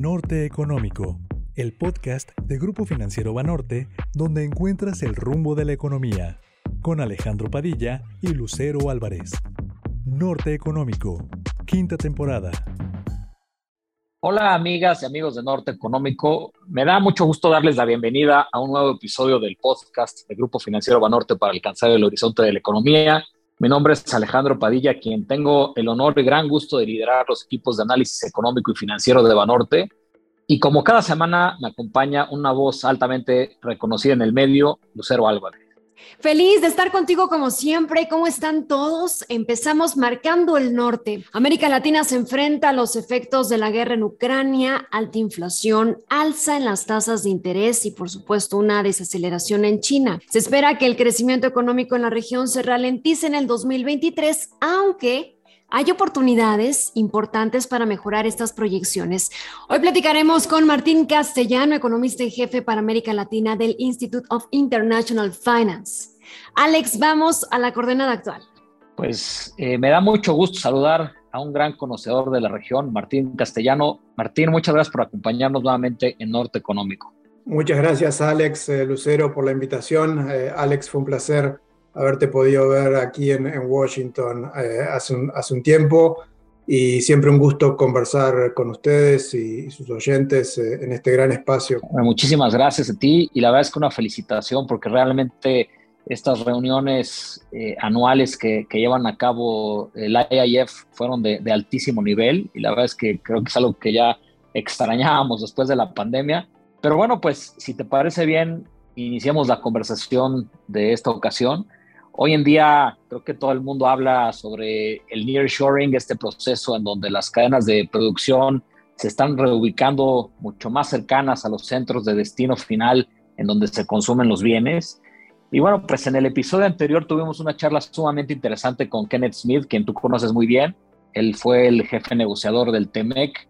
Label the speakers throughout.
Speaker 1: Norte Económico, el podcast de Grupo Financiero Banorte, donde encuentras el rumbo de la economía, con Alejandro Padilla y Lucero Álvarez. Norte Económico, quinta temporada.
Speaker 2: Hola amigas y amigos de Norte Económico, me da mucho gusto darles la bienvenida a un nuevo episodio del podcast de Grupo Financiero Banorte para alcanzar el horizonte de la economía. Mi nombre es Alejandro Padilla, quien tengo el honor y gran gusto de liderar los equipos de análisis económico y financiero de Banorte. Y como cada semana me acompaña una voz altamente reconocida en el medio, Lucero Álvarez.
Speaker 3: Feliz de estar contigo como siempre. ¿Cómo están todos? Empezamos marcando el norte. América Latina se enfrenta a los efectos de la guerra en Ucrania, alta inflación, alza en las tasas de interés y por supuesto una desaceleración en China. Se espera que el crecimiento económico en la región se ralentice en el 2023, aunque hay oportunidades importantes para mejorar estas proyecciones. Hoy platicaremos con Martín Castellano, economista en jefe para América Latina del Institute of International Finance. Alex, vamos a la coordenada actual.
Speaker 2: Pues eh, me da mucho gusto saludar a un gran conocedor de la región, Martín Castellano. Martín, muchas gracias por acompañarnos nuevamente en Norte Económico.
Speaker 4: Muchas gracias, Alex eh, Lucero, por la invitación. Eh, Alex, fue un placer haberte podido ver aquí en, Washington eh, hace, un, hace, un, tiempo y siempre un gusto conversar con ustedes y, sus oyentes eh, en este gran espacio.
Speaker 2: muchísimas gracias a ti y la verdad es que una felicitación porque realmente estas reuniones eh, anuales que, que, llevan a cabo el IIF fueron de, de, altísimo nivel y la verdad es que creo que es algo que ya extrañábamos después de la pandemia. Pero bueno, pues si te parece bien, iniciamos la conversación de esta ocasión. Hoy en día creo que todo el mundo habla sobre el nearshoring, este proceso en donde las cadenas de producción se están reubicando mucho más cercanas a los centros de destino final en donde se consumen los bienes. Y bueno, pues en el episodio anterior tuvimos una charla sumamente interesante con Kenneth Smith, quien tú conoces muy bien. Él fue el jefe negociador del TEMEC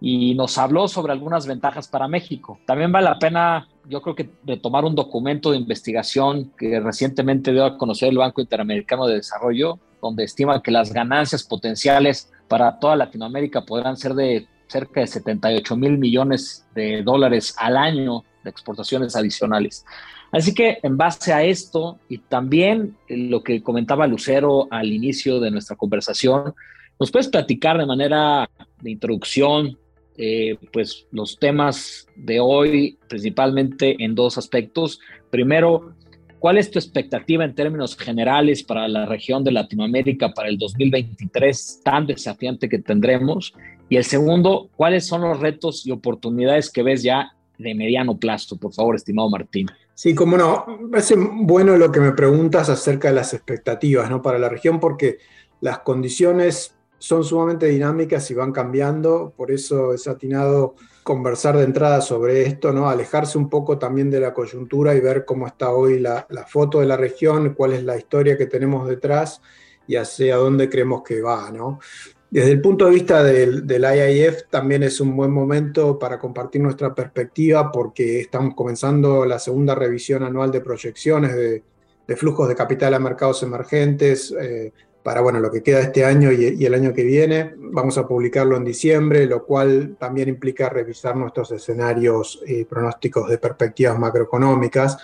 Speaker 2: y nos habló sobre algunas ventajas para México. También vale la pena, yo creo que retomar un documento de investigación que recientemente dio a conocer el Banco Interamericano de Desarrollo, donde estima que las ganancias potenciales para toda Latinoamérica podrán ser de cerca de 78 mil millones de dólares al año de exportaciones adicionales. Así que en base a esto y también lo que comentaba Lucero al inicio de nuestra conversación, ¿nos puedes platicar de manera de introducción eh, pues los temas de hoy principalmente en dos aspectos. Primero, ¿cuál es tu expectativa en términos generales para la región de Latinoamérica para el 2023 tan desafiante que tendremos? Y el segundo, ¿cuáles son los retos y oportunidades que ves ya de mediano plazo? Por favor, estimado Martín.
Speaker 4: Sí, como no, me parece bueno lo que me preguntas acerca de las expectativas ¿no? para la región, porque las condiciones son sumamente dinámicas y van cambiando, por eso es atinado conversar de entrada sobre esto, ¿no? alejarse un poco también de la coyuntura y ver cómo está hoy la, foto de la región, cuál es la historia que tenemos detrás y hacia dónde creemos que va. ¿no? Desde el punto de vista del, del, IIF, también es un buen momento para compartir nuestra perspectiva porque estamos comenzando la segunda revisión anual de proyecciones de, flujos de capital a mercados emergentes. Eh, para bueno, lo que queda este año y, el año que viene. Vamos a publicarlo en diciembre, lo cual también implica revisar nuestros escenarios y pronósticos de perspectivas macroeconómicas.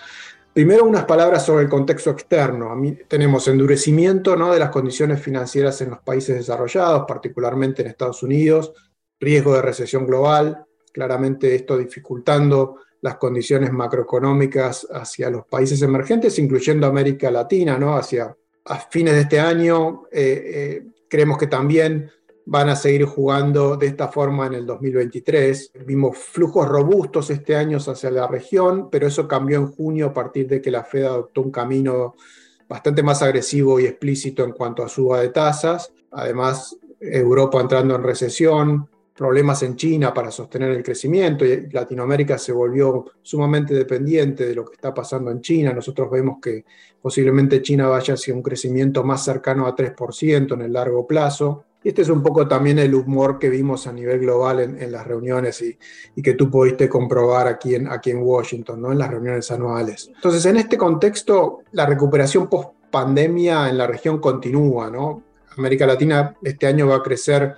Speaker 4: Primero, unas palabras sobre el contexto externo. tenemos endurecimiento ¿no? de las condiciones financieras en los países desarrollados, particularmente en Estados Unidos, riesgo de recesión global, claramente esto dificultando las condiciones macroeconómicas hacia los países emergentes, incluyendo América Latina, ¿no? hacia a fines de este año eh, eh, creemos que también van a seguir jugando de esta forma en el 2023. Vimos flujos robustos este año hacia la región, pero eso cambió en junio a partir de que la Fed adoptó un camino bastante más agresivo y explícito en cuanto a suba de tasas. Además, Europa entrando en recesión, problemas en China para sostener el crecimiento y Latinoamérica se volvió sumamente dependiente de lo que está pasando en China. Nosotros vemos que posiblemente China vaya hacia un crecimiento más cercano a 3% en el largo plazo. Y este es un poco también el humor que vimos a nivel global en, las reuniones y, que tú pudiste comprobar aquí en, aquí en Washington, ¿no? en las reuniones anuales. Entonces, en este contexto, la recuperación post pandemia en la región continúa. ¿no? América Latina este año va a crecer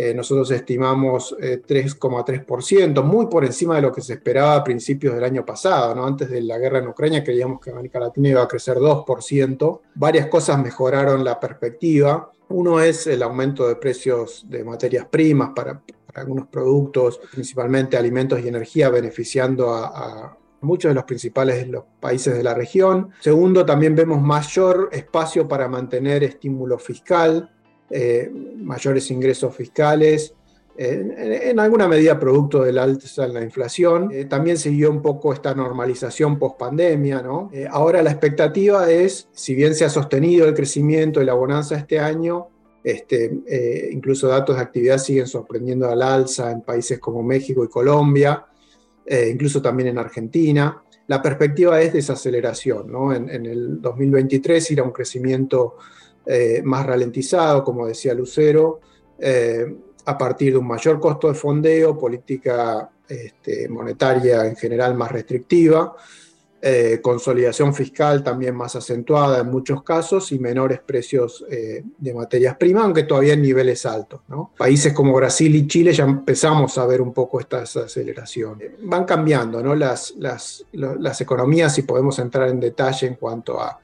Speaker 4: eh, nosotros estimamos 3,3%, muy por encima de lo que se esperaba a principios del año pasado. ¿no? Antes de la guerra en Ucrania creíamos que América Latina iba a crecer 2%. Varias cosas mejoraron la perspectiva. Uno es el aumento de precios de materias primas para, algunos productos, principalmente alimentos y energía, beneficiando a muchos de los principales países de la región. Segundo, también vemos mayor espacio para mantener estímulo fiscal, eh, mayores ingresos fiscales, en, alguna medida producto del alza en la inflación. Eh, también siguió un poco esta normalización post pandemia. ¿no? Eh, ahora la expectativa es, si bien se ha sostenido el crecimiento y la bonanza este año, este, incluso datos de actividad siguen sorprendiendo al alza en países como México y Colombia. Eh, incluso también en Argentina. La perspectiva es desaceleración. ¿no? En, el 2023 irá un crecimiento eh, más ralentizado, como decía Lucero, eh, a partir de un mayor costo de fondeo, política este, monetaria en general más restrictiva, eh, consolidación fiscal también más acentuada en muchos casos y menores precios de materias primas, aunque todavía en niveles altos. Países como Brasil y Chile ya empezamos a ver un poco esta aceleración. Van cambiando las, las economías y podemos entrar en detalle en cuanto a,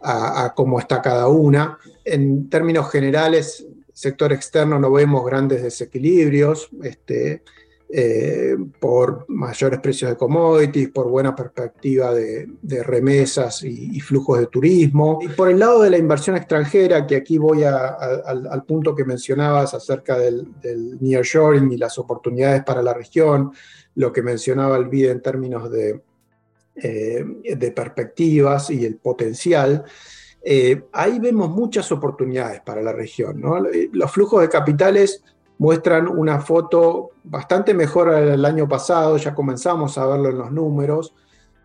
Speaker 4: a, cómo está cada una. En términos generales, sector externo no vemos grandes desequilibrios. Este, eh, por mayores precios de commodities, por buena perspectiva de, remesas y, flujos de turismo. Y por el lado de la inversión extranjera, que aquí voy al, punto que mencionabas acerca del, del nearshoring y las oportunidades para la región, lo que mencionaba el BID en términos de, eh, de perspectivas y el potencial. Eh, ahí vemos muchas oportunidades para la región. Los flujos de capitales muestran una foto bastante mejor al año pasado, ya comenzamos a verlo en los números.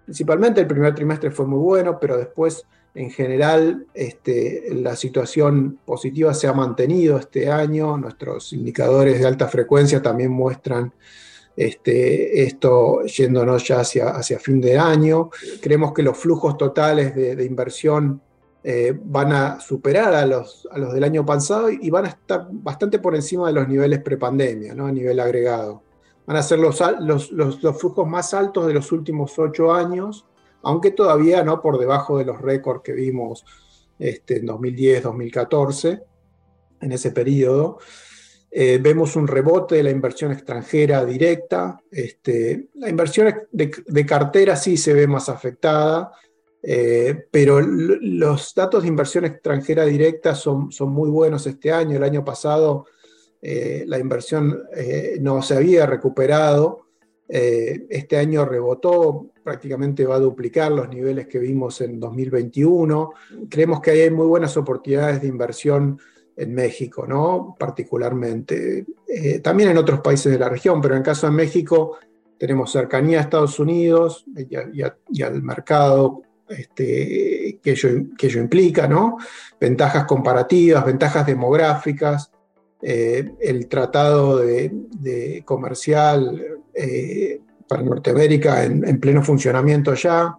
Speaker 4: Principalmente el primer trimestre fue muy bueno, pero después en general este, la situación positiva se ha mantenido este año. Nuestros indicadores de alta frecuencia también muestran este, esto yéndonos ya hacia, hacia fin de año. Creemos que los flujos totales de, inversión eh, van a superar a los, a los del año pasado y van a estar bastante por encima de los niveles prepandemia, ¿no? a nivel agregado. Van a ser los, los, los, flujos más altos de los últimos ocho años, aunque todavía no por debajo de los récords que vimos este, en 2010, 2014, en ese periodo. Eh, vemos un rebote de la inversión extranjera directa. Este, la inversión de, cartera sí se ve más afectada. Eh, pero los datos de inversión extranjera directa son, son muy buenos este año. El año pasado eh, la inversión no se había recuperado. este año rebotó, prácticamente va a duplicar los niveles que vimos en 2021. Creemos que hay muy buenas oportunidades de inversión en México, ¿no? particularmente. también en otros países de la región, pero en el caso de México tenemos cercanía a Estados Unidos y al mercado este, que, ello, implica, ¿no? Ventajas comparativas, ventajas demográficas, eh, el tratado de, comercial eh, para Norteamérica en, pleno funcionamiento ya.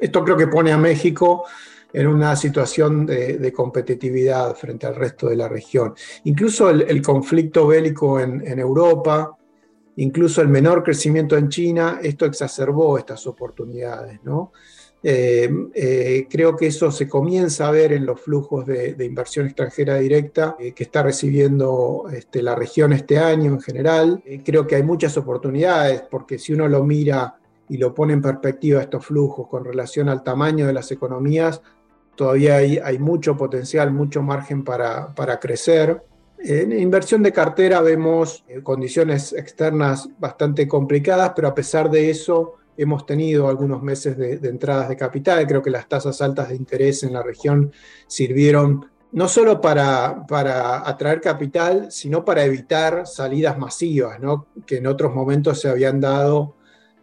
Speaker 4: esto creo que pone a México en una situación de, competitividad frente al resto de la región. Incluso el, conflicto bélico en, Europa, incluso el menor crecimiento en China, esto exacerbó estas oportunidades. ¿no? Eh, eh, creo que eso se comienza a ver en los flujos de, inversión extranjera directa eh, que está recibiendo este, la región este año en general. creo que hay muchas oportunidades porque si uno lo mira y lo pone en perspectiva estos flujos con relación al tamaño de las economías, todavía hay, mucho potencial, mucho margen para, crecer. En inversión de cartera vemos eh, condiciones externas bastante complicadas, pero a pesar de eso hemos tenido algunos meses de, entradas de capital. Creo que las tasas altas de interés en la región sirvieron no solo para, para atraer capital, sino para evitar salidas masivas, que en otros momentos se habían dado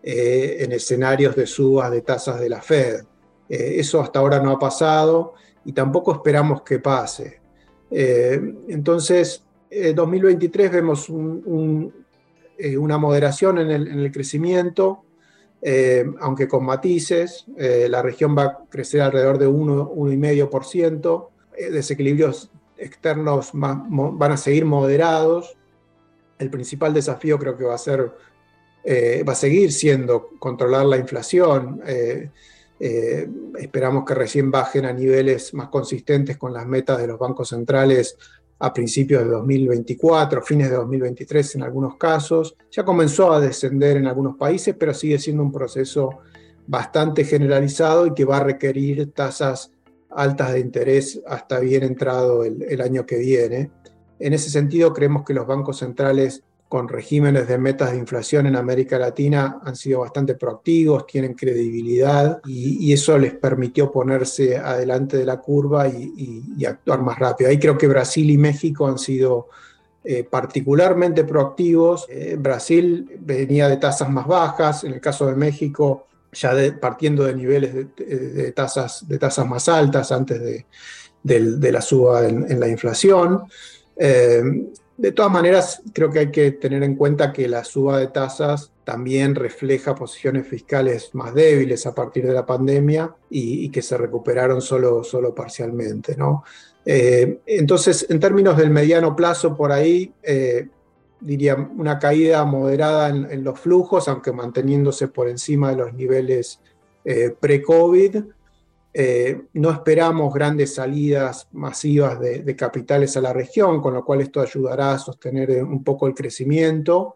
Speaker 4: eh, en escenarios de subas de tasas de la Fed. Eh, eso hasta ahora no ha pasado y tampoco esperamos que pase. Eh, entonces, en 2023 vemos eh, una moderación en el, crecimiento, eh, aunque con matices. la región va a crecer alrededor de 1,5%, desequilibrios externos van a seguir moderados. El principal desafío creo que va a ser, eh, va a seguir siendo controlar la inflación. Eh, esperamos que recién bajen a niveles más consistentes con las metas de los bancos centrales a principios de 2024, fines de 2023 en algunos casos. Ya comenzó a descender en algunos países, pero sigue siendo un proceso bastante generalizado y que va a requerir tasas altas de interés hasta bien entrado el, año que viene. En ese sentido, creemos que los bancos centrales con regímenes de metas de inflación en América Latina han sido bastante proactivos, tienen credibilidad y, eso les permitió ponerse adelante de la curva y, actuar más rápido. Ahí creo que Brasil y México han sido eh, particularmente proactivos. Eh, Brasil venía de tasas más bajas, en el caso de México ya partiendo de niveles de, tasas, de tasas más altas antes de, la suba en, la inflación. Eh, de todas maneras, creo que hay que tener en cuenta que la suba de tasas también refleja posiciones fiscales más débiles a partir de la pandemia y, que se recuperaron solo, solo parcialmente. ¿no? Eh, entonces, en términos del mediano plazo, por ahí, eh, diría, una caída moderada en, los flujos, aunque manteniéndose por encima de los niveles eh, pre-COVID. Eh, no esperamos grandes salidas masivas de, capitales a la región, con lo cual esto ayudará a sostener eh, un poco el crecimiento.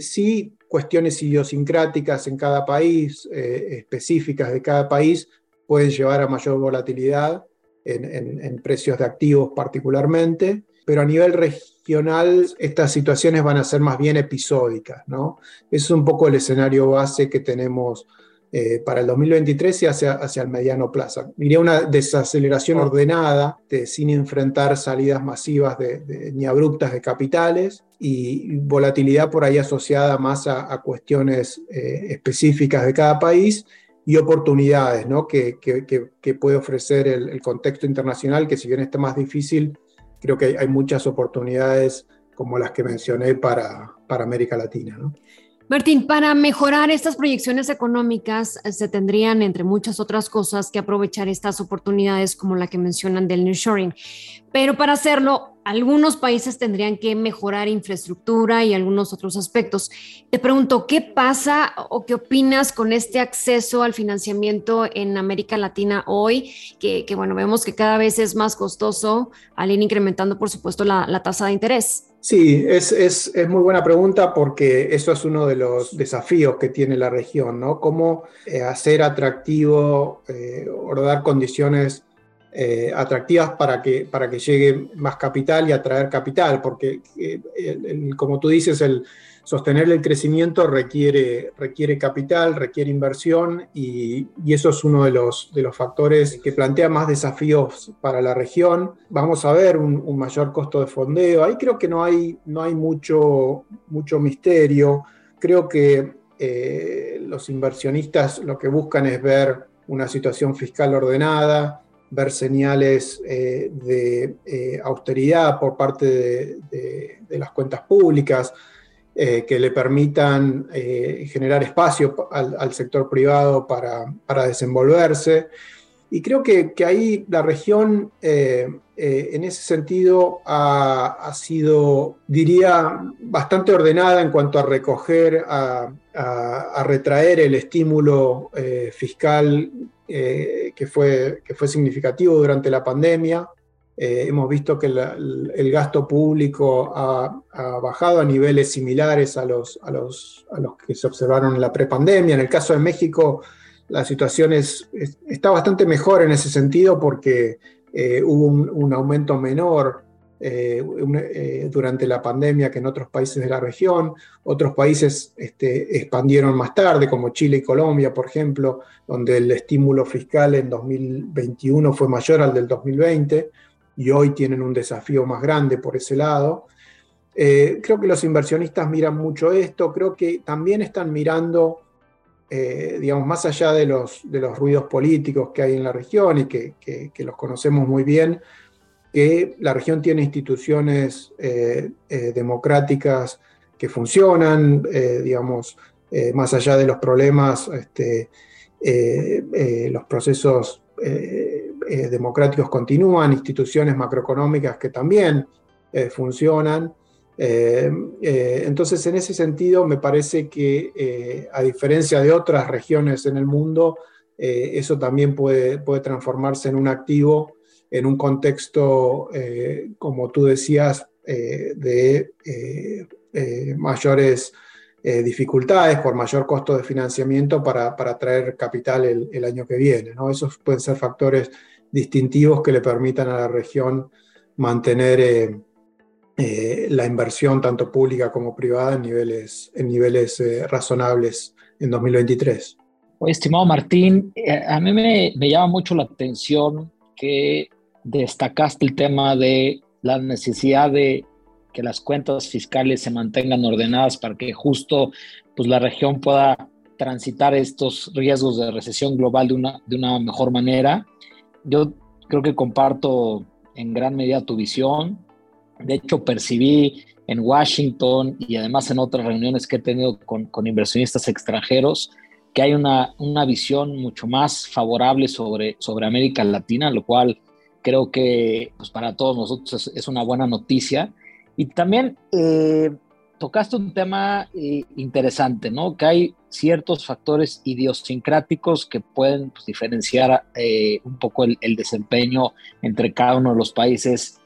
Speaker 4: sí, cuestiones idiosincráticas en cada país, específicas de cada país, pueden llevar a mayor volatilidad en precios de activos particularmente pero a nivel regional estas situaciones van a ser más bien episódicas, ¿no? es un poco el escenario base que tenemos eh, para el 2023 y hacia, hacia el mediano plazo. Diría una desaceleración ordenada, sin enfrentar salidas masivas de, ni abruptas de capitales y volatilidad por ahí asociada más a, cuestiones eh, específicas de cada país y oportunidades ¿no? que, que, puede ofrecer el, el, contexto internacional, que si bien está más difícil, creo que hay, muchas oportunidades como las que mencioné para, para América Latina. ¿no?
Speaker 3: Martín, para mejorar estas proyecciones económicas eh, se tendrían, entre muchas otras cosas, que aprovechar estas oportunidades como la que mencionan del nearshoring. Pero para hacerlo, algunos países tendrían que mejorar infraestructura y algunos otros aspectos. Te pregunto, ¿qué pasa o qué opinas con este acceso al financiamiento en América Latina hoy? Que, bueno, vemos que cada vez es más costoso al ir incrementando, por supuesto, la, la tasa de interés.
Speaker 4: Sí, es, es, es, muy buena pregunta porque eso es uno de los desafíos que tiene la región, ¿no? Cómo eh, hacer atractivo eh, o dar condiciones eh, atractivas para que, para que llegue más capital y atraer capital, porque como tú dices, el, sostener el crecimiento requiere, requiere capital, requiere inversión y, eso es uno de los, de los factores que plantea más desafíos para la región. Vamos a ver un, mayor costo de fondeo. Ahí creo que no hay, no hay mucho, mucho misterio. Creo que eh, los inversionistas lo que buscan es ver una situación fiscal ordenada, ver señales eh, de eh, austeridad por parte de, las cuentas públicas, eh, que le permitan eh, generar espacio al, sector privado para, desenvolverse. Y creo que, ahí la región, eh, en ese sentido, ha, sido, diría, bastante ordenada en cuanto a recoger, a, a retraer el estímulo fiscal que, fue, que fue significativo durante la pandemia. Eh, hemos visto que el, gasto público ha, bajado a niveles similares a los, que se observaron en la prepandemia. En el caso de México, la situación es, está bastante mejor en ese sentido porque eh, hubo un, aumento menor eh, durante la pandemia que en otros países de la región. Otros países este, expandieron más tarde, como Chile y Colombia, por ejemplo, donde el estímulo fiscal en 2021 fue mayor al del 2020 y hoy tienen un desafío más grande por ese lado. Eh, creo que los inversionistas miran mucho esto, creo que también están mirando, eh, digamos, más allá de los, de los ruidos políticos que hay en la región y que, los conocemos muy bien, que la región tiene instituciones eh, democráticas que funcionan, digamos, más allá de los problemas, este, los procesos democráticos continúan, instituciones macroeconómicas que también funcionan. entonces, en ese sentido, me parece que, a diferencia de otras regiones en el mundo, eso también puede, puede transformarse en un activo en un contexto, como tú decías, de mayores eh, dificultades por mayor costo de financiamiento para, para capital el, año que viene. Esos pueden ser factores distintivos que le permitan a la región mantener eh, eh, la inversión tanto pública como privada en niveles, en niveles razonables en 2023.
Speaker 2: estimado Martín, a mí me, me llama mucho la atención que destacaste el tema de la necesidad de que las cuentas fiscales se mantengan ordenadas para que justo pues, la región pueda transitar estos riesgos de recesión global de una, de una mejor manera. Yo creo que comparto en gran medida tu visión. De hecho, percibí en Washington y además en otras reuniones que he tenido con, inversionistas extranjeros que hay una, una visión mucho más favorable sobre, sobre América Latina, lo cual creo que pues, para todos nosotros es, es una buena noticia. Y también eh, tocaste un tema eh, interesante, ¿no? Que hay ciertos factores idiosincráticos que pueden pues, diferenciar eh, un poco el, desempeño entre cada uno de los países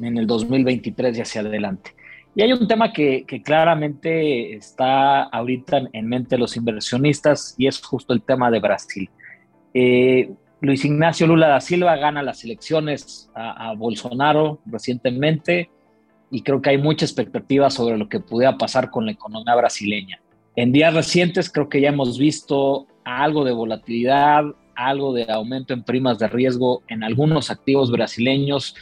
Speaker 2: en el 2023 y hacia adelante. Y hay un tema que, claramente está ahorita en mente de los inversionistas y es justo el tema de Brasil. Luis Ignacio Lula da Silva gana las elecciones a Bolsonaro recientemente y creo que hay mucha expectativa sobre lo que pudiera pasar con la economía brasileña. En días recientes creo que ya hemos visto algo de volatilidad, algo de aumento en primas de riesgo en algunos activos brasileños,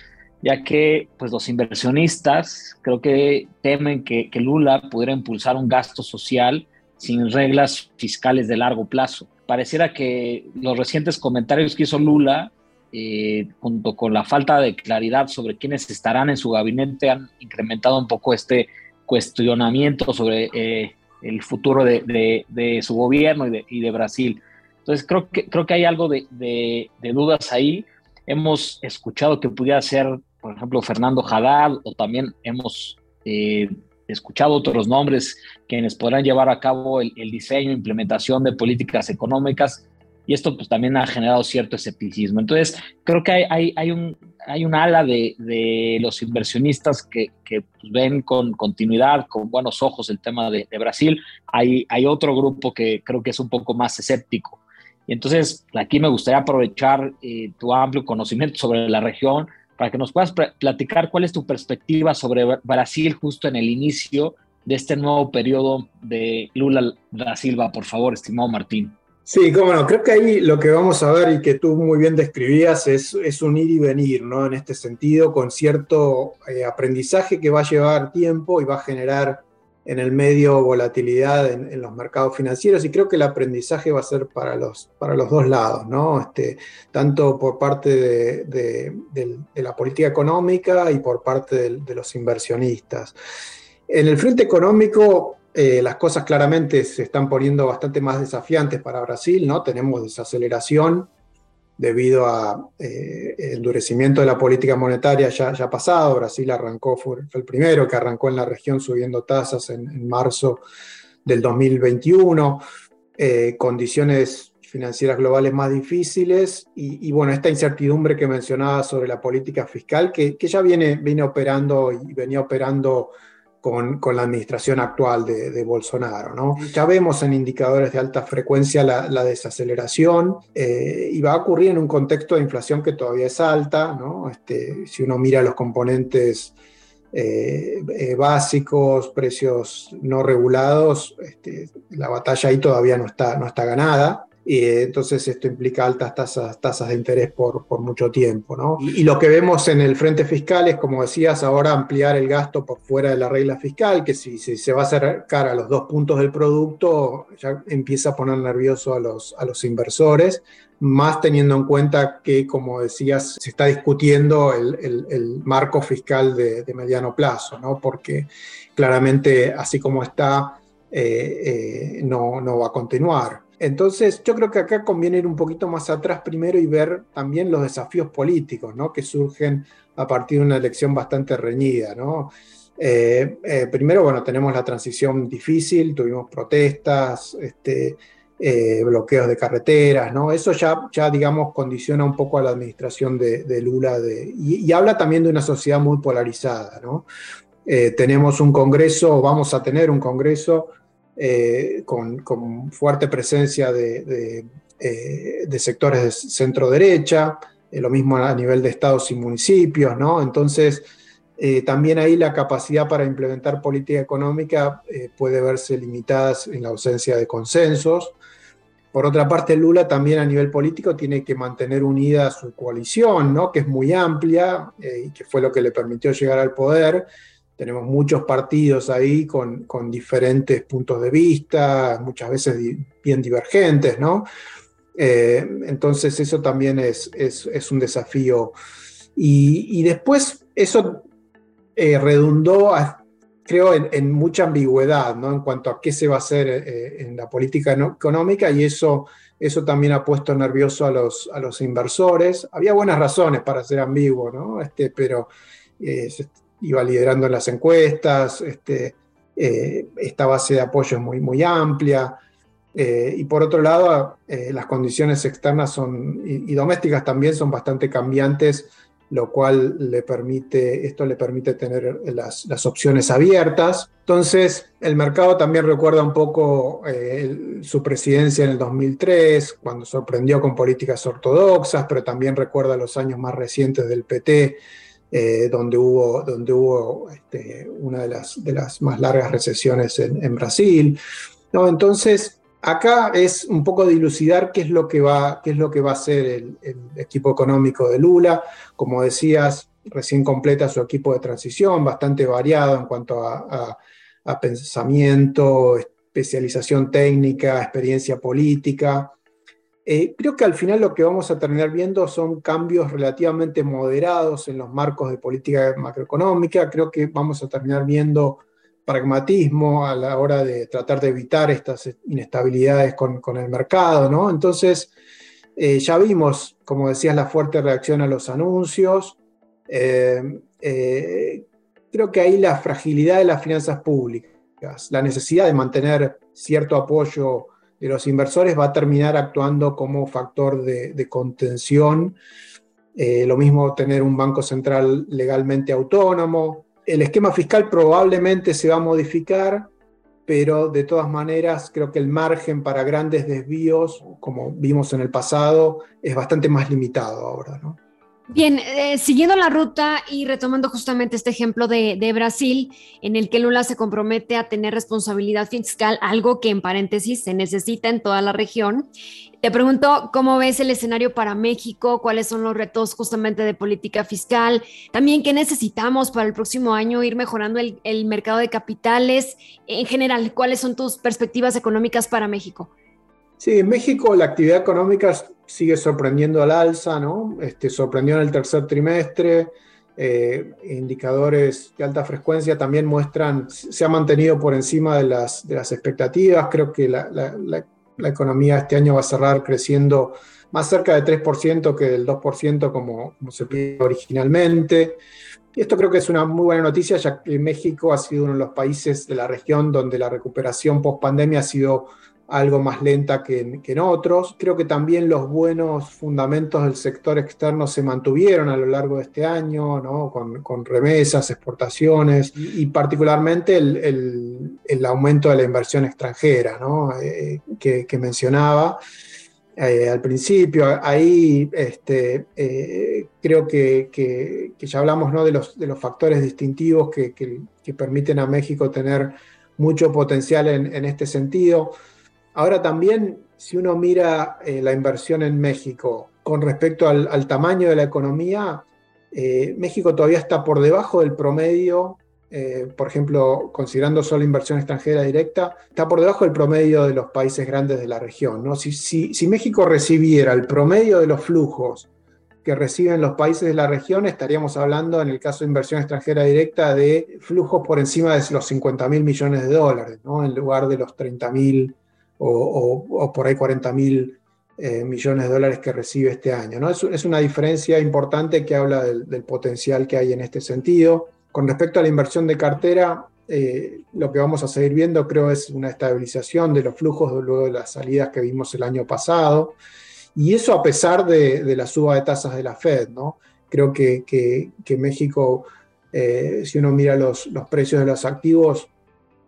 Speaker 2: ya que pues los inversionistas creo que temen que, que Lula pudiera impulsar un gasto social sin reglas fiscales de largo plazo. Pareciera que los recientes comentarios que hizo Lula eh, junto con la falta de claridad sobre quiénes estarán en su gabinete, han incrementado un poco este cuestionamiento sobre eh, el futuro de, su gobierno y de, Brasil. Entonces, creo que, creo que hay algo de, dudas ahí. Hemos escuchado que pudiera ser, por ejemplo, Fernando Haddad, o también hemos eh, escuchado otros nombres quienes podrán llevar a cabo el, el diseño e implementación de políticas económicas y esto pues también ha generado cierto escepticismo. Entonces, creo que hay, hay, un, hay un ala de, de los inversionistas que, que pues, ven con continuidad, con buenos ojos el tema de, Brasil. Hay, hay otro grupo que creo que es un poco más escéptico. Y entonces, aquí me gustaría aprovechar eh, tu amplio conocimiento sobre la región para que nos puedas platicar cuál es tu perspectiva sobre Brasil justo en el inicio de este nuevo periodo de Lula da Silva, por favor, estimado Martín.
Speaker 4: Sí, cómo no. Creo que ahí lo que vamos a ver y que tú muy bien describías es, es un ir y venir, ¿no? En este sentido, con cierto eh, aprendizaje que va a llevar tiempo y va a generar en el medio volatilidad en, los mercados financieros y creo que el aprendizaje va a ser para los, para los dos lados, ¿no? Este, tanto por parte de, de la política económica y por parte de, los inversionistas. En el frente económico, eh, las cosas claramente se están poniendo bastante más desafiantes para Brasil, ¿no? Tenemos desaceleración debido al eh, endurecimiento de la política monetaria ya, ya pasado. Brasil arrancó, fue, el primero que arrancó en la región subiendo tasas en, marzo del 2021, eh, condiciones financieras globales más difíciles y, bueno, esta incertidumbre que mencionaba sobre la política fiscal que, que ya viene, viene operando y venía operando con, la administración actual de, Bolsonaro. ¿no? Ya vemos en indicadores de alta frecuencia la, desaceleración eh, y va a ocurrir en un contexto de inflación que todavía es alta. ¿no? Este, si uno mira los componentes eh, eh, básicos, precios no regulados, este, la batalla ahí todavía no está, no está ganada. Y entonces esto implica altas tasas, tasas de interés por, por mucho tiempo. ¿no? Y, lo que vemos en el frente fiscal es, como decías, ahora ampliar el gasto por fuera de la regla fiscal, que si, si se va a acercar a los dos puntos del producto, ya empieza a poner nervioso a los, a los inversores, más teniendo en cuenta que, como decías, se está discutiendo el, el, el marco fiscal de, de, mediano plazo, ¿no? porque claramente así como está, eh, eh, no, no va a continuar. Entonces, yo creo que acá conviene ir un poquito más atrás primero y ver también los desafíos políticos ¿no? que surgen a partir de una elección bastante reñida. ¿no? Eh, eh, primero, bueno, tenemos la transición difícil, tuvimos protestas, este, eh, bloqueos de carreteras, ¿no? Eso ya, ya, digamos, condiciona un poco a la administración de, Lula de, y, habla también de una sociedad muy polarizada, ¿no? tenemos un Congreso, vamos a tener un Congreso con, fuerte presencia de, de sectores de centro derecha, lo mismo a nivel de estados y municipios, ¿no? Entonces, eh, también ahí la capacidad para implementar política económica eh, puede verse limitada en la ausencia de consensos. Por otra parte, Lula también a nivel político tiene que mantener unida su coalición, ¿no? que es muy amplia eh, y que fue lo que le permitió llegar al poder. Tenemos muchos partidos ahí con, con diferentes puntos de vista, muchas veces bien divergentes, ¿no? entonces eso también es, es, es un desafío. Y, y, después eso eh, redundó, creo, en, mucha ambigüedad ¿no? en cuanto a qué se va a hacer eh, en la política económica y eso, eso también ha puesto nervioso a los, a los inversores. Había buenas razones para ser ambiguo, ¿no? este, pero eh, iba liderando en las encuestas, este, esta base de apoyo es muy, muy amplia. y por otro lado, las condiciones externas son, y, domésticas también son bastante cambiantes lo cual le permite, esto le permite tener las, opciones abiertas. Entonces, el mercado también recuerda un poco eh, su presidencia en el 2003, cuando sorprendió con políticas ortodoxas, pero también recuerda los años más recientes del PT, eh, donde hubo, donde hubo este, una de las, de las más largas recesiones en, Brasil. ¿no? Entonces, Acá es un poco dilucidar qué es lo que va, qué es lo que va a hacer el, equipo económico de Lula. Como decías, recién completa su equipo de transición, bastante variado en cuanto a, pensamiento, especialización técnica, experiencia política. Eh, creo que al final lo que vamos a terminar viendo son cambios relativamente moderados en los marcos de política macroeconómica. Creo que vamos a terminar viendo pragmatismo a la hora de tratar de evitar estas inestabilidades con, el mercado, ¿no? Entonces, eh, ya vimos, como decías, la fuerte reacción a los anuncios. Eh, creo que ahí la fragilidad de las finanzas públicas, la necesidad de mantener cierto apoyo de los inversores va a terminar actuando como factor de, contención. lo mismo tener un banco central legalmente autónomo, el esquema fiscal probablemente se va a modificar, pero de todas maneras creo que el margen para grandes desvíos, como vimos en el pasado, es bastante más limitado ahora. ¿no?
Speaker 3: Bien, eh, siguiendo la ruta y retomando justamente este ejemplo de, Brasil, en el que Lula se compromete a tener responsabilidad fiscal, algo que en paréntesis se necesita en toda la región. Te pregunto, ¿cómo ves el escenario para México? ¿Cuáles son los retos justamente de política fiscal? También, ¿qué necesitamos para el próximo año ir mejorando el, el mercado de capitales? En general, ¿cuáles son tus perspectivas económicas para México?
Speaker 4: Sí, en México la actividad económica sigue sorprendiendo al alza, ¿no? Este, sorprendió en el tercer trimestre. Eh, indicadores de alta frecuencia también muestran, se ha mantenido por encima de las, de las expectativas. Creo que la, la, economía este año va a cerrar creciendo más cerca de 3% que del 2% como, como se pide originalmente. Y esto creo que es una muy buena noticia, ya que México ha sido uno de los países de la región donde la recuperación post pandemia ha sido algo más lenta que en, otros. Creo que también los buenos fundamentos del sector externo se mantuvieron a lo largo de este año, ¿no? con, remesas, exportaciones y, particularmente el, aumento de la inversión extranjera ¿no? Eh, que, mencionaba. Eh, al principio. Ahí este, eh, creo que, ya hablamos ¿no? de, los, de los factores distintivos que, permiten a México tener mucho potencial en, en este sentido. Ahora también, si uno mira eh, la inversión en México con respecto al, tamaño de la economía, eh, México todavía está por debajo del promedio, eh, por ejemplo, considerando solo inversión extranjera directa, está por debajo del promedio de los países grandes de la región. ¿no? Si, si México recibiera el promedio de los flujos que reciben los países de la región, estaríamos hablando, en el caso de inversión extranjera directa, de flujos por encima de los 50 mil millones de dólares, ¿no? en lugar de los 30 mil o, por ahí 40 mil eh, millones de dólares que recibe este año. ¿no? Es, una diferencia importante que habla del, potencial que hay en este sentido. Con respecto a la inversión de cartera, eh, lo que vamos a seguir viendo creo es una estabilización de los flujos luego de las salidas que vimos el año pasado. Y eso a pesar de, la suba de tasas de la Fed. ¿no? Creo que, México, eh, si uno mira los, los, precios de los activos,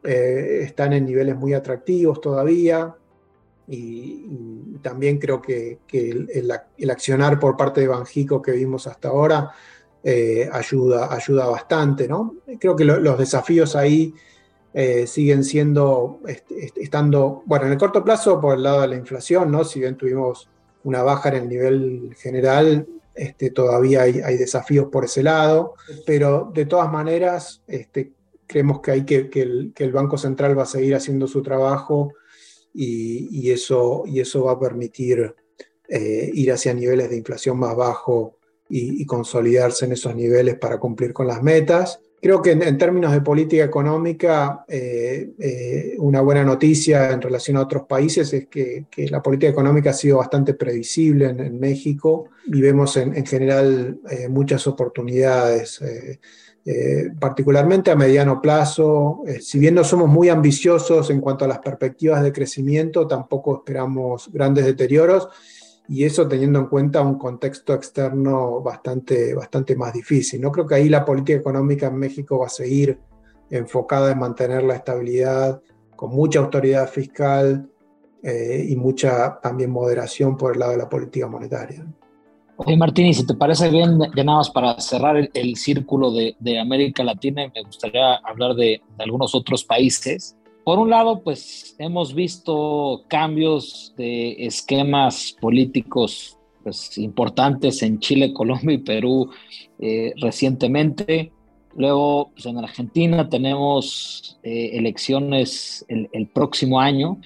Speaker 4: están en niveles muy atractivos todavía y, también creo que, el, accionar por parte de Banjico que vimos hasta ahora eh, ayuda, ayuda bastante. ¿no? Creo que los desafíos ahí eh, siguen siendo, estando, bueno, en el corto plazo por el lado de la inflación, ¿no? si bien tuvimos una baja en el nivel general, este, todavía hay, desafíos por ese lado, pero de todas maneras este, creemos que, hay que, el, Banco Central va a seguir haciendo su trabajo y, eso, y eso va a permitir eh, ir hacia niveles de inflación más bajo y, consolidarse en esos niveles para cumplir con las metas. Creo que en, términos de política económica, eh, eh, una buena noticia en relación a otros países es que, la política económica ha sido bastante previsible en, México y vemos en general muchas oportunidades. Eh, particularmente a mediano plazo. Eh, si bien no somos muy ambiciosos en cuanto a las perspectivas de crecimiento, tampoco esperamos grandes deterioros y eso teniendo en cuenta un contexto externo bastante, bastante más difícil. No creo que ahí la política económica en México va a seguir enfocada en mantener la estabilidad con mucha autoridad fiscal eh, y mucha también moderación por el lado de la política monetaria.
Speaker 2: Oye, Martín, y si te parece bien, ya nada más para cerrar el, círculo de, América Latina, me gustaría hablar de, algunos otros países. Por un lado, pues hemos visto cambios de esquemas políticos pues, importantes en Chile, Colombia y Perú eh, recientemente. Luego, pues, en Argentina tenemos eh, elecciones el, el, próximo año.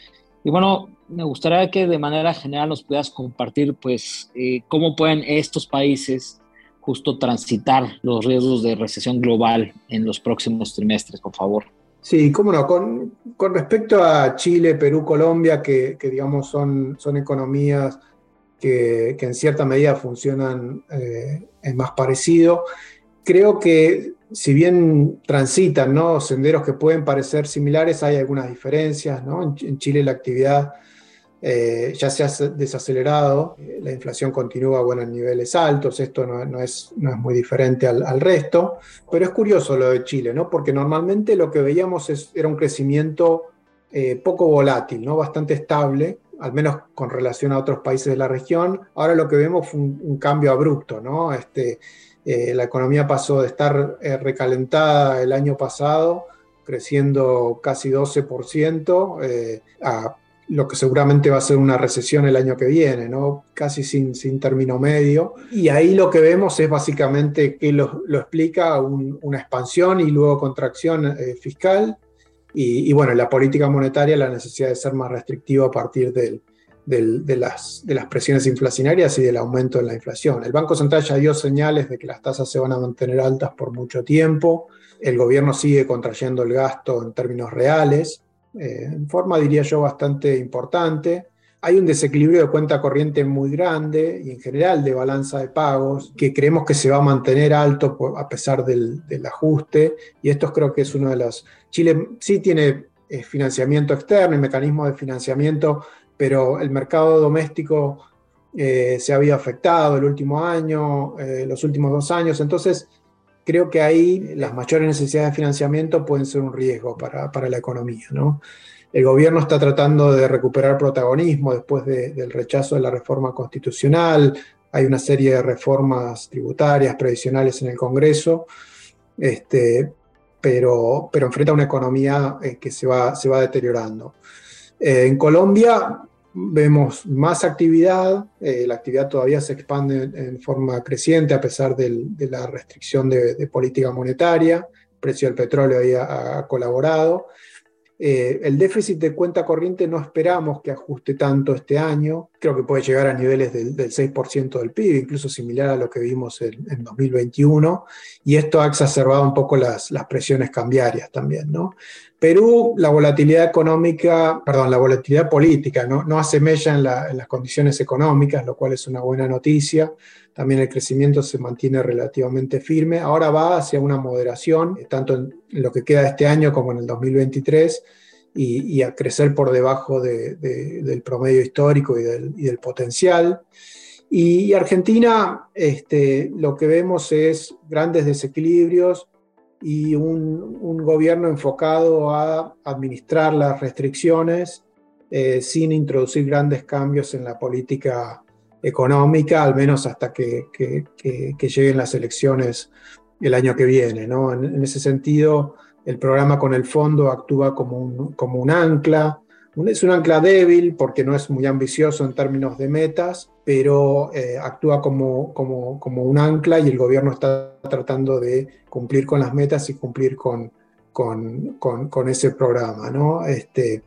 Speaker 2: Y bueno, me gustaría que de manera general nos puedas compartir, pues, eh, cómo pueden estos países justo transitar los riesgos de recesión global en los próximos trimestres, por favor.
Speaker 4: Sí, cómo no. Con, con respecto a Chile, Perú, Colombia, que, que digamos son, son economías que, en cierta medida funcionan eh, más parecido, creo que si bien transitan ¿no? senderos que pueden parecer similares, hay algunas diferencias. ¿no? en Chile la actividad eh, ya se ha desacelerado, eh, la inflación continúa bueno, en niveles altos, esto no, es, no es, muy diferente al, resto, pero es curioso lo de Chile, ¿no? porque normalmente lo que veíamos era un crecimiento eh, poco volátil, ¿no? bastante estable, al menos con relación a otros países de la región. Ahora lo que vemos fue un, cambio abrupto, ¿no? Este, la economía pasó de estar recalentada el año pasado, creciendo casi 12%, a lo que seguramente va a ser una recesión el año que viene, ¿no? casi sin, sin término medio. Y ahí lo que vemos es básicamente que lo, explica una expansión y luego contracción eh, fiscal. Y, bueno, la política monetaria, la necesidad de ser más restrictiva a partir de, las, de las presiones inflacionarias y del aumento de la inflación. El Banco Central ya dio señales de que las tasas se van a mantener altas por mucho tiempo. El gobierno sigue contrayendo el gasto en términos reales eh, en forma, diría yo, bastante importante. Hay un desequilibrio de cuenta corriente muy grande y en general de balanza de pagos que creemos que se va a mantener alto a pesar del, ajuste y esto creo que es uno de los... Chile sí tiene eh, financiamiento externo y mecanismos de financiamiento, pero el mercado doméstico eh, se había afectado el último año, los últimos dos años, entonces creo que ahí las mayores necesidades de financiamiento pueden ser un riesgo para, la economía. ¿no? El gobierno está tratando de recuperar protagonismo después del rechazo de la reforma constitucional. Hay una serie de reformas tributarias, previsionales en el Congreso, este, pero, pero enfrenta una economía eh, que se va, se va deteriorando. Eh, en Colombia vemos más actividad, eh, la actividad todavía se expande en, forma creciente a pesar de la restricción de, política monetaria, el precio del petróleo ahí ha, colaborado. Eh, el déficit de cuenta corriente no esperamos que ajuste tanto este año. creo que puede llegar a niveles del, 6% del PIB, incluso similar a lo que vimos en, 2021, y esto ha exacerbado un poco las, las presiones cambiarias también, ¿no? Perú, la volatilidad económica, perdón, la volatilidad política no, no asemella en, las condiciones económicas, lo cual es una buena noticia. También el crecimiento se mantiene relativamente firme. Ahora va hacia una moderación, eh, tanto en lo que queda este año como en el 2023, y, a crecer por debajo del promedio histórico y del, potencial. Y, Argentina, este, lo que vemos es grandes desequilibrios, y un, gobierno enfocado a administrar las restricciones eh, sin introducir grandes cambios en la política económica, al menos hasta que, lleguen las elecciones el año que viene. En, ese sentido, el programa con el fondo actúa como un, como un ancla, es un ancla débil porque no es muy ambicioso en términos de metas, pero eh, actúa como, como, como, un ancla y el gobierno está tratando de cumplir con las metas y cumplir con, con, con, ese programa. ¿no? Este,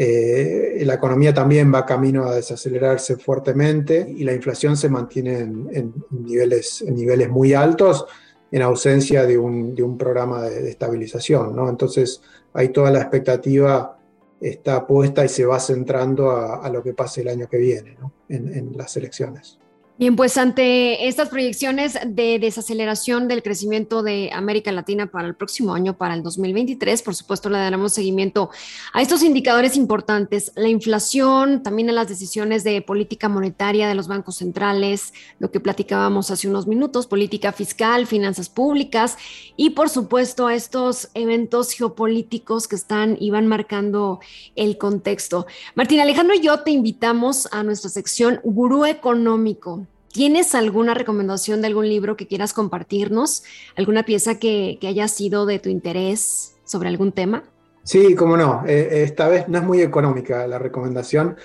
Speaker 4: eh, la economía también va camino a desacelerarse fuertemente y la inflación se mantiene en, niveles, niveles muy altos en ausencia de un, de un programa de, estabilización. ¿no? Entonces hay toda la expectativa está puesta y se va centrando a, lo que pase el año que viene en las elecciones.
Speaker 3: Bien, pues ante estas proyecciones de desaceleración del crecimiento de América Latina para el próximo año, para el 2023, por supuesto le daremos seguimiento a estos indicadores importantes, la inflación, también a las decisiones de política monetaria de los bancos centrales, lo que platicábamos hace unos minutos, política fiscal, finanzas públicas y por supuesto a estos eventos geopolíticos que están y van marcando el contexto. Martín Alejandro y yo te invitamos a nuestra sección Gurú Económico. ¿Tienes alguna recomendación de algún libro que quieras compartirnos? ¿Alguna pieza que, haya sido de tu interés sobre algún tema?
Speaker 4: Sí, cómo no. Eh, esta vez no es muy económica la recomendación,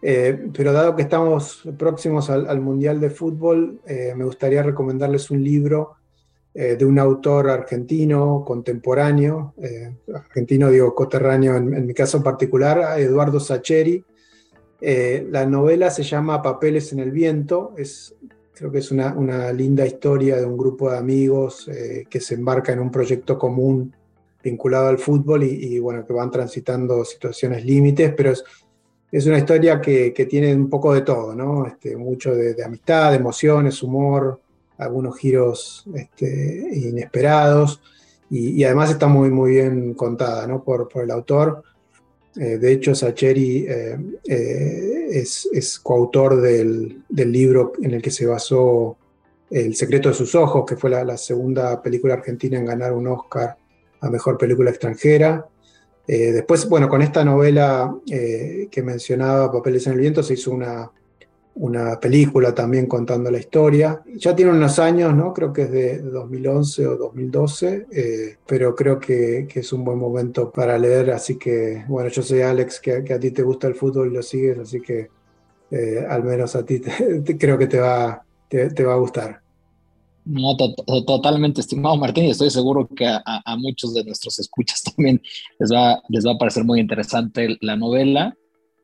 Speaker 4: eh, pero dado que estamos próximos al, Mundial de Fútbol, eh, me gustaría recomendarles un libro de un autor argentino contemporáneo, argentino digo coterráneo en, en, mi caso particular, Eduardo Sacheri, eh, la novela se llama Papeles en el Viento, creo que es una, linda historia de un grupo de amigos eh, que se embarca en un proyecto común vinculado al fútbol y, que van transitando situaciones límites, pero es, una historia que, tiene un poco de todo. Este, mucho de, amistad, de emociones, humor, algunos giros este, inesperados y, además está muy, bien contada por el autor. Eh, de hecho, Sacheri eh, eh, es, coautor del, libro en el que se basó El secreto de sus ojos, que fue la, segunda película argentina en ganar un Oscar a Mejor Película Extranjera. después, bueno, con esta novela que mencionaba, Papeles en el Viento, se hizo una, una película también contando la historia. Ya tiene unos años, ¿no? Creo que es de 2011 o 2012, eh, pero creo que, es un buen momento para leer, así que, bueno, yo sé, Alex, que, a ti te gusta el fútbol y lo sigues, así que eh, al menos a ti creo que te va, te, va a gustar.
Speaker 2: No, totalmente, estimado Martín, y estoy seguro que a, a, muchos de nuestros escuchas también les va, les va a parecer muy interesante la novela.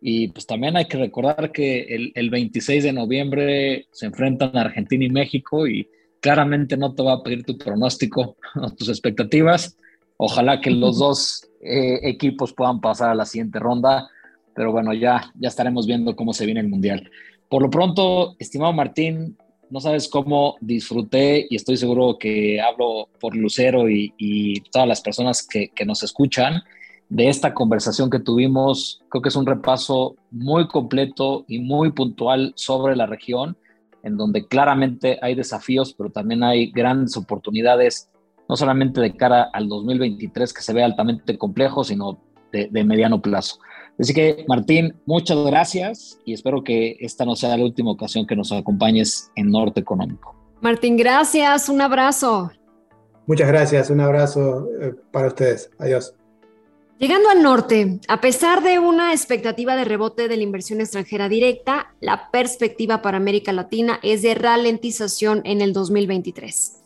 Speaker 2: Y pues también hay que recordar que el, 26 de noviembre se enfrentan Argentina y México y claramente no te va a pedir tu pronóstico o tus expectativas. Ojalá que los dos eh, equipos puedan pasar a la siguiente ronda, pero bueno, ya, ya estaremos viendo cómo se viene el Mundial. Por lo pronto, estimado Martín, no sabes cómo disfruté y estoy seguro que hablo por Lucero y, todas las personas que, que nos escuchan de esta conversación que tuvimos. Creo que es un repaso muy completo y muy puntual sobre la región, en donde claramente hay desafíos, pero también hay grandes oportunidades, no solamente de cara al 2023, que se ve altamente complejo, sino de, mediano plazo. Así que, Martín, muchas gracias y espero que esta no sea la última ocasión que nos acompañes en Norte Económico.
Speaker 3: Martín, gracias, un abrazo.
Speaker 4: Muchas gracias, un abrazo eh, para ustedes. Adiós.
Speaker 3: Llegando al norte, a pesar de una expectativa de rebote de la inversión extranjera directa, la perspectiva para América Latina es de ralentización en el 2023.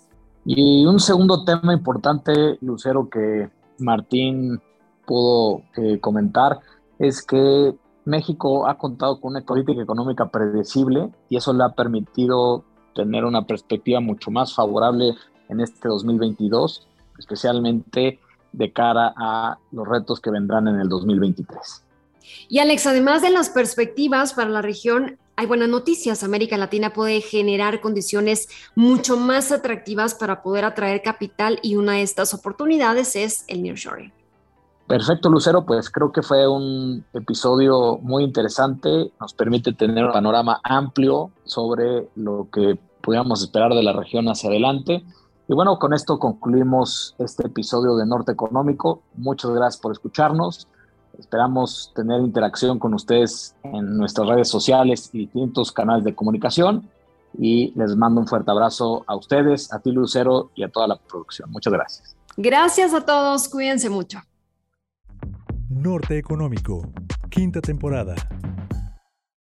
Speaker 2: Y un segundo tema importante, Lucero, que Martín pudo eh, comentar, es que México ha contado con una política económica predecible y eso le ha permitido tener una perspectiva mucho más favorable en este 2022, especialmente de cara a los retos que vendrán en el 2023.
Speaker 3: Y Alex, además de las perspectivas para la región, hay buenas noticias. América Latina puede generar condiciones mucho más atractivas para poder atraer capital y una de estas oportunidades es el nearshoring.
Speaker 2: Perfecto, Lucero, pues creo que fue un episodio muy interesante, nos permite tener un panorama amplio sobre lo que pudiéramos esperar de la región hacia adelante. Y bueno, con esto concluimos este episodio de Norte Económico. Muchas gracias por escucharnos. Esperamos tener interacción con ustedes en nuestras redes sociales y distintos canales de comunicación. Y les mando un fuerte abrazo a ustedes, a ti Lucero y a toda la producción. Muchas gracias.
Speaker 3: Gracias a todos, cuídense mucho.
Speaker 1: Norte Económico, quinta temporada.